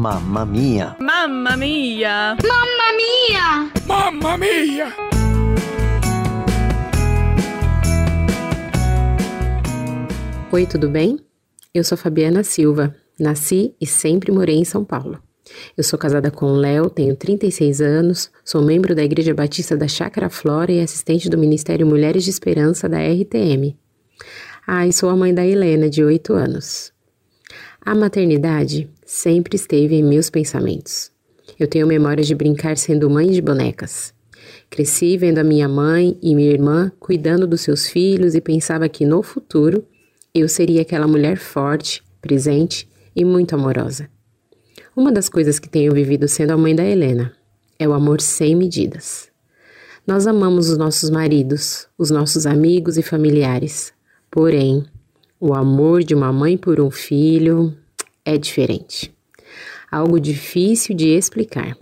Mamma mia! Mamma mia! Mamma mia! Mamma mia! Oi, tudo bem? Eu sou Fabiana Silva. Nasci e sempre morei em São Paulo. Eu sou casada com o Léo, tenho 36 anos, sou membro da Igreja Batista da Chácara Flora e assistente do Ministério Mulheres de Esperança da RTM. Ah, e sou a mãe da Helena, de 8 anos. A maternidade sempre esteve em meus pensamentos. Eu tenho memórias de brincar sendo mãe de bonecas. Cresci vendo a minha mãe e minha irmã cuidando dos seus filhos e pensava que no futuro eu seria aquela mulher forte, presente e muito amorosa. Uma das coisas que tenho vivido sendo a mãe da Helena é o amor sem medidas. Nós amamos os nossos maridos, os nossos amigos e familiares, porém, o amor de uma mãe por um filho é diferente. Algo difícil de explicar.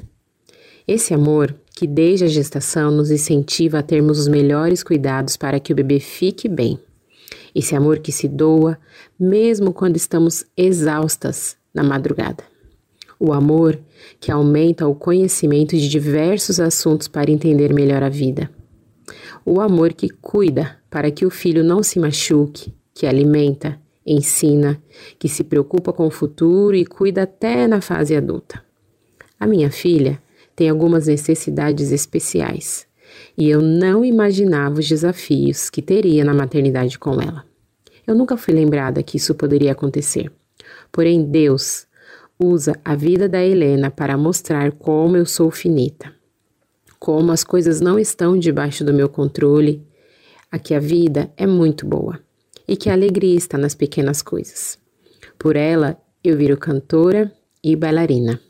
Esse amor, que desde a gestação nos incentiva a termos os melhores cuidados para que o bebê fique bem. Esse amor que se doa, mesmo quando estamos exaustas na madrugada. O amor que aumenta o conhecimento de diversos assuntos para entender melhor a vida. O amor que cuida para que o filho não se machuque, que alimenta, ensina, que se preocupa com o futuro e cuida até na fase adulta. A minha filha tem algumas necessidades especiais e eu não imaginava os desafios que teria na maternidade com ela. Eu nunca fui lembrada que isso poderia acontecer. Porém, Deus usa a vida da Helena para mostrar como eu sou finita, como as coisas não estão debaixo do meu controle, a que a vida é muito boa e que a alegria está nas pequenas coisas. Por ela, eu viro cantora e bailarina.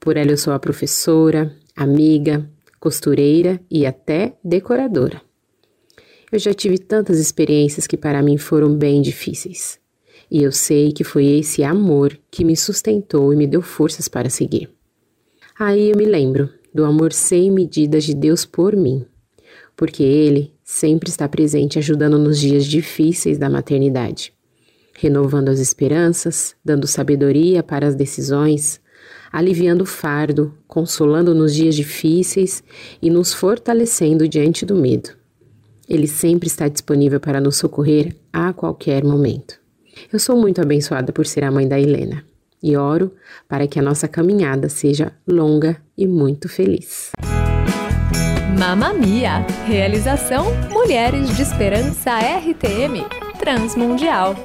Por ela, eu sou a professora, amiga, costureira e até decoradora. Eu já tive tantas experiências que para mim foram bem difíceis. E eu sei que foi esse amor que me sustentou e me deu forças para seguir. Aí eu me lembro do amor sem medidas de Deus por mim, porque Ele sempre está presente ajudando nos dias difíceis da maternidade, renovando as esperanças, dando sabedoria para as decisões, aliviando o fardo, consolando nos dias difíceis e nos fortalecendo diante do medo. Ele sempre está disponível para nos socorrer a qualquer momento. Eu sou muito abençoada por ser a mãe da Helena e oro para que a nossa caminhada seja longa e muito feliz. Mamamia. Realização Mulheres de Esperança RTM Transmundial.